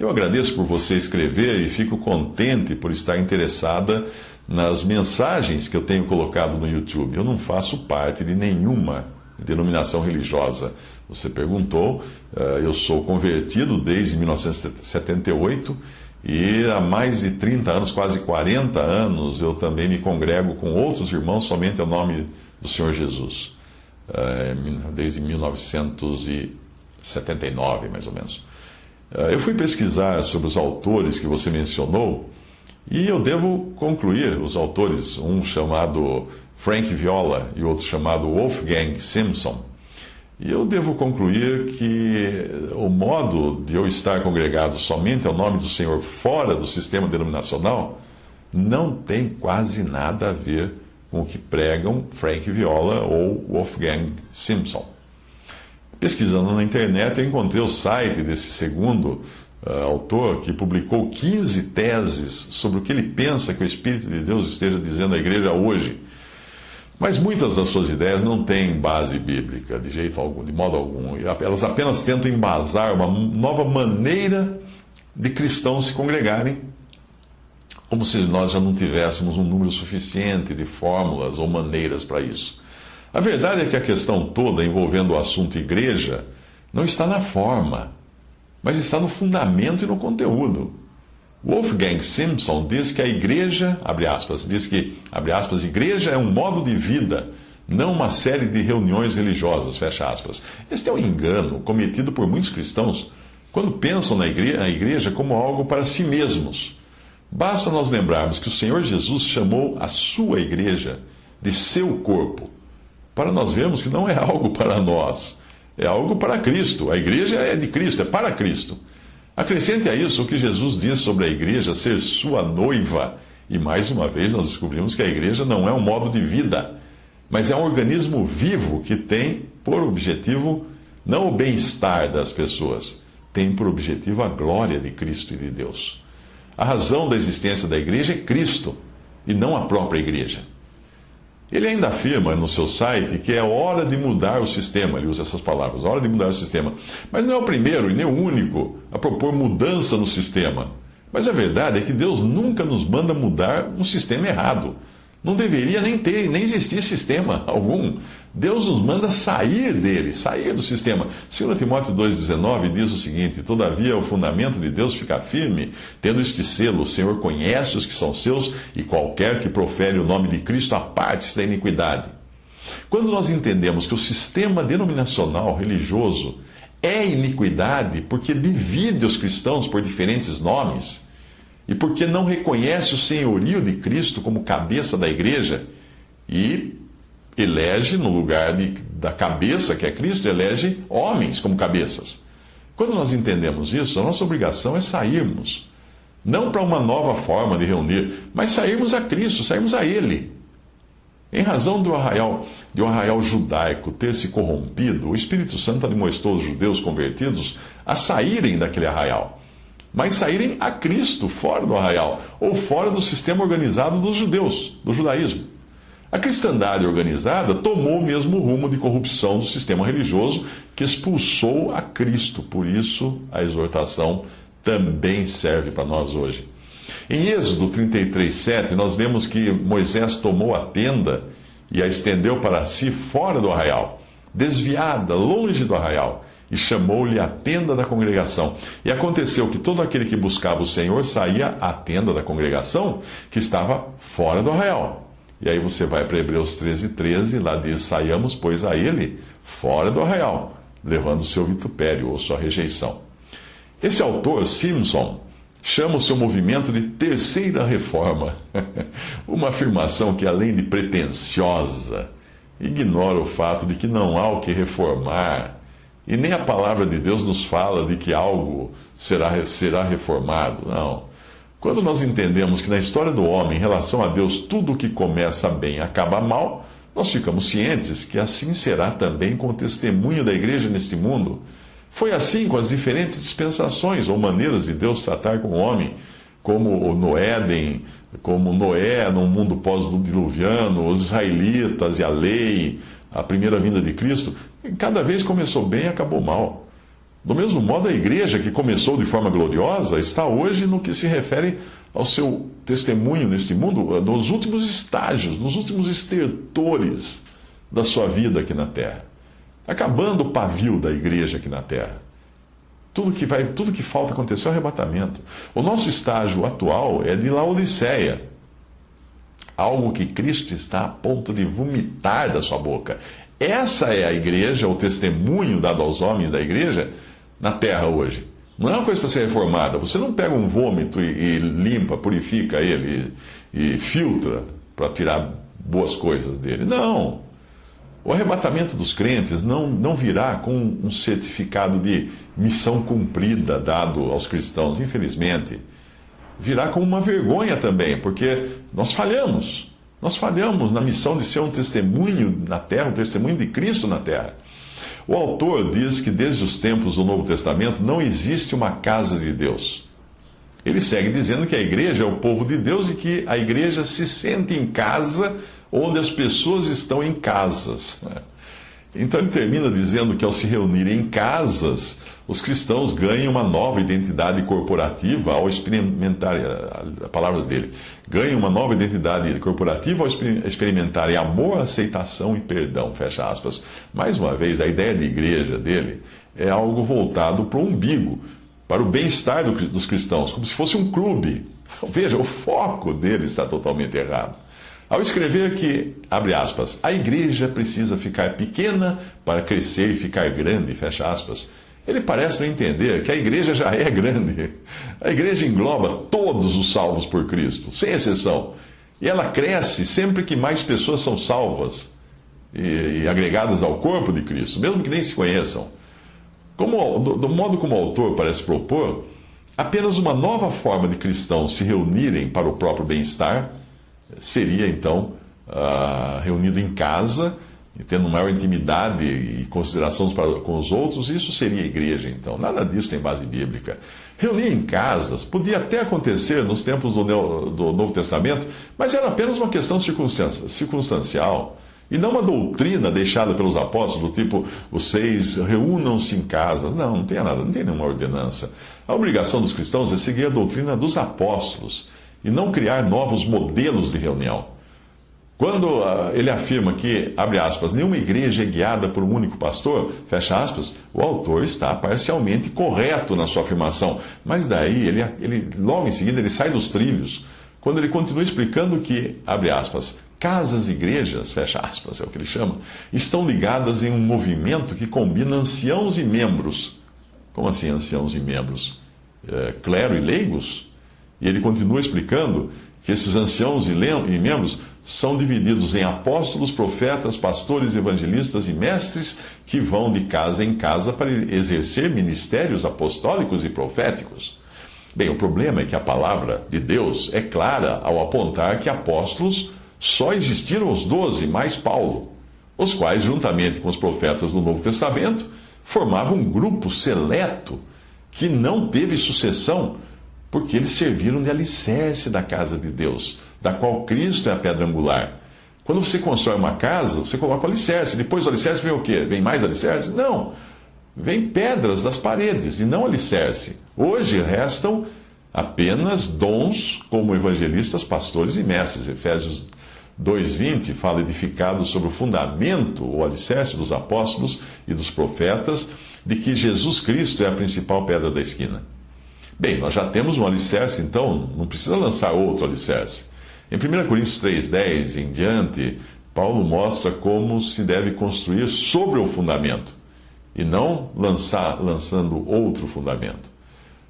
Eu agradeço por você escrever e fico contente por estar interessada nas mensagens que eu tenho colocado no YouTube. Eu não faço parte de nenhuma denominação religiosa. Você perguntou, eh, eu sou convertido desde 1978 e há mais de 30 anos, quase 40 anos, eu também me congrego com outros irmãos somente ao nome do Senhor Jesus, eh, desde 1979, mais ou menos. Eh, eu fui pesquisar sobre os autores que você mencionou e eu devo concluir os autores, um chamado Frank Viola e outro chamado Wolfgang Simpson. E eu devo concluir que o modo de eu estar congregado somente ao nome do Senhor fora do sistema denominacional não tem quase nada a ver com o que pregam Frank Viola ou Wolfgang Simpson. Pesquisando na internet, eu encontrei o site desse segundo uh, autor que publicou 15 teses sobre o que ele pensa que o Espírito de Deus esteja dizendo à igreja hoje. Mas muitas das suas ideias não têm base bíblica, de jeito algum, de modo algum. Elas apenas tentam embasar uma nova maneira de cristãos se congregarem, como se nós já não tivéssemos um número suficiente de fórmulas ou maneiras para isso. A verdade é que a questão toda envolvendo o assunto igreja não está na forma, mas está no fundamento e no conteúdo. Wolfgang Simpson diz que a igreja, abre aspas, diz que, abre aspas, igreja é um modo de vida, não uma série de reuniões religiosas, fecha aspas. Este é um engano cometido por muitos cristãos quando pensam na igreja, igreja como algo para si mesmos. Basta nós lembrarmos que o Senhor Jesus chamou a sua igreja de seu corpo para nós vermos que não é algo para nós, é algo para Cristo. A igreja é de Cristo, é para Cristo. Acrescente a isso o que Jesus diz sobre a igreja ser sua noiva. E mais uma vez nós descobrimos que a igreja não é um modo de vida, mas é um organismo vivo que tem por objetivo não o bem-estar das pessoas, tem por objetivo a glória de Cristo e de Deus. A razão da existência da igreja é Cristo e não a própria igreja. Ele ainda afirma no seu site que é hora de mudar o sistema, ele usa essas palavras, hora de mudar o sistema. Mas não é o primeiro e nem o único a propor mudança no sistema. Mas a verdade é que Deus nunca nos manda mudar um sistema errado. Não deveria nem ter, nem existir sistema algum. Deus nos manda sair dele, sair do sistema. 2 Timóteo 2,19 diz o seguinte: Todavia o fundamento de Deus fica firme, tendo este selo: o Senhor conhece os que são seus, e qualquer que profere o nome de Cristo aparte-se da iniquidade. Quando nós entendemos que o sistema denominacional religioso é iniquidade porque divide os cristãos por diferentes nomes, e porque não reconhece o senhorio de Cristo como cabeça da igreja e elege, no lugar de, da cabeça que é Cristo, elege homens como cabeças. Quando nós entendemos isso, a nossa obrigação é sairmos. Não para uma nova forma de reunir, mas sairmos a Cristo, sairmos a Ele. Em razão do arraial, de um arraial judaico ter se corrompido, o Espírito Santo admoestou os judeus convertidos a saírem daquele arraial mas saírem a Cristo fora do arraial, ou fora do sistema organizado dos judeus, do judaísmo. A cristandade organizada tomou o mesmo rumo de corrupção do sistema religioso que expulsou a Cristo. Por isso, a exortação também serve para nós hoje. Em Êxodo 33:7, nós vemos que Moisés tomou a tenda e a estendeu para si fora do arraial, desviada, longe do arraial e chamou-lhe a tenda da congregação. E aconteceu que todo aquele que buscava o Senhor saía à tenda da congregação, que estava fora do arraial. E aí você vai para Hebreus 13, 13, lá diz: Saiamos, pois, a ele fora do arraial, levando o seu vitupério ou sua rejeição. Esse autor, Simpson, chama o seu movimento de Terceira Reforma, uma afirmação que, além de pretensiosa, ignora o fato de que não há o que reformar e nem a palavra de Deus nos fala de que algo será, será reformado. Não. Quando nós entendemos que na história do homem, em relação a Deus, tudo o que começa bem acaba mal, nós ficamos cientes que assim será também com o testemunho da igreja neste mundo. Foi assim com as diferentes dispensações ou maneiras de Deus tratar com o homem, como no Éden, como Noé no mundo pós-diluviano, os israelitas e a lei, a primeira vinda de Cristo. Cada vez começou bem e acabou mal. Do mesmo modo, a igreja que começou de forma gloriosa está hoje no que se refere ao seu testemunho neste mundo, nos últimos estágios, nos últimos estertores da sua vida aqui na terra. Acabando o pavio da igreja aqui na terra. Tudo que, vai, tudo que falta acontecer é o arrebatamento. O nosso estágio atual é de Laodiceia. Algo que Cristo está a ponto de vomitar da sua boca. Essa é a igreja, o testemunho dado aos homens da igreja na terra hoje. Não é uma coisa para ser reformada. Você não pega um vômito e, e limpa, purifica ele e, e filtra para tirar boas coisas dele. Não. O arrebatamento dos crentes não, não virá com um certificado de missão cumprida dado aos cristãos, infelizmente. Virá com uma vergonha também, porque nós falhamos. Nós falhamos na missão de ser um testemunho na terra, um testemunho de Cristo na terra. O autor diz que desde os tempos do Novo Testamento não existe uma casa de Deus. Ele segue dizendo que a igreja é o povo de Deus e que a igreja se sente em casa onde as pessoas estão em casas. Né? Então ele termina dizendo que ao se reunirem em casas, os cristãos ganham uma nova identidade corporativa ao experimentar, a palavras dele, ganham uma nova identidade corporativa ao experimentarem amor, aceitação e perdão, fecha aspas. Mais uma vez, a ideia de igreja dele é algo voltado para o umbigo, para o bem-estar dos cristãos, como se fosse um clube. Veja, o foco dele está totalmente errado. Ao escrever que, abre aspas, a igreja precisa ficar pequena para crescer e ficar grande, fecha aspas, ele parece não entender que a igreja já é grande. A igreja engloba todos os salvos por Cristo, sem exceção. E ela cresce sempre que mais pessoas são salvas e, e agregadas ao corpo de Cristo, mesmo que nem se conheçam. Como, do, do modo como o autor parece propor, apenas uma nova forma de cristãos se reunirem para o próprio bem-estar seria então uh, reunido em casa tendo maior intimidade e consideração com os outros, isso seria igreja, então. Nada disso tem base bíblica. Reunir em casas podia até acontecer nos tempos do, do Novo Testamento, mas era apenas uma questão circunstancial. E não uma doutrina deixada pelos apóstolos, do tipo, vocês reúnam-se em casas. Não, não tem nada, não tem nenhuma ordenança. A obrigação dos cristãos é seguir a doutrina dos apóstolos e não criar novos modelos de reunião. Quando uh, ele afirma que, abre aspas, nenhuma igreja é guiada por um único pastor, fecha aspas, o autor está parcialmente correto na sua afirmação. Mas daí, ele, ele, logo em seguida, ele sai dos trilhos, quando ele continua explicando que, abre aspas, casas igrejas, fecha aspas, é o que ele chama, estão ligadas em um movimento que combina anciãos e membros. Como assim anciãos e membros? É, clero e leigos? E ele continua explicando que esses anciãos e, membros são divididos em apóstolos, profetas, pastores, evangelistas e mestres que vão de casa em casa para exercer ministérios apostólicos e proféticos. Bem, o problema é que a palavra de Deus é clara ao apontar que apóstolos só existiram os doze, mais Paulo, os quais, juntamente com os profetas do Novo Testamento, formavam um grupo seleto que não teve sucessão, porque eles serviram de alicerce da casa de Deus da qual Cristo é a pedra angular. Quando você constrói uma casa, você coloca o alicerce. Depois do alicerce vem o quê? Vem mais alicerce? Não. Vem pedras das paredes e não alicerce. Hoje restam apenas dons como evangelistas, pastores e mestres. Efésios 2,20 fala edificados sobre o fundamento, o alicerce dos apóstolos e dos profetas, de que Jesus Cristo é a principal pedra da esquina. Bem, nós já temos um alicerce, então não precisa lançar outro alicerce. Em 1 Coríntios 3,10 em diante, Paulo mostra como se deve construir sobre o fundamento e não lançar, lançando outro fundamento.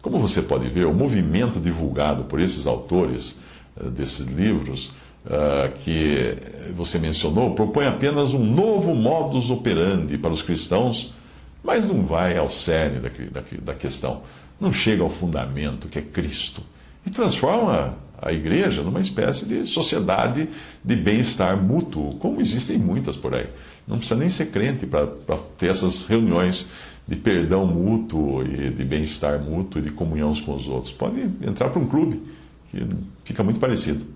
Como você pode ver, o movimento divulgado por esses autores uh, desses livros uh, que você mencionou propõe apenas um novo modus operandi para os cristãos, mas não vai ao cerne da questão. Não chega ao fundamento que é Cristo e transforma a igreja numa espécie de sociedade de bem-estar mútuo, como existem muitas por aí. Não precisa nem ser crente para ter essas reuniões de perdão mútuo e de bem-estar mútuo e de comunhão uns com os outros. Pode entrar para um clube, que fica muito parecido.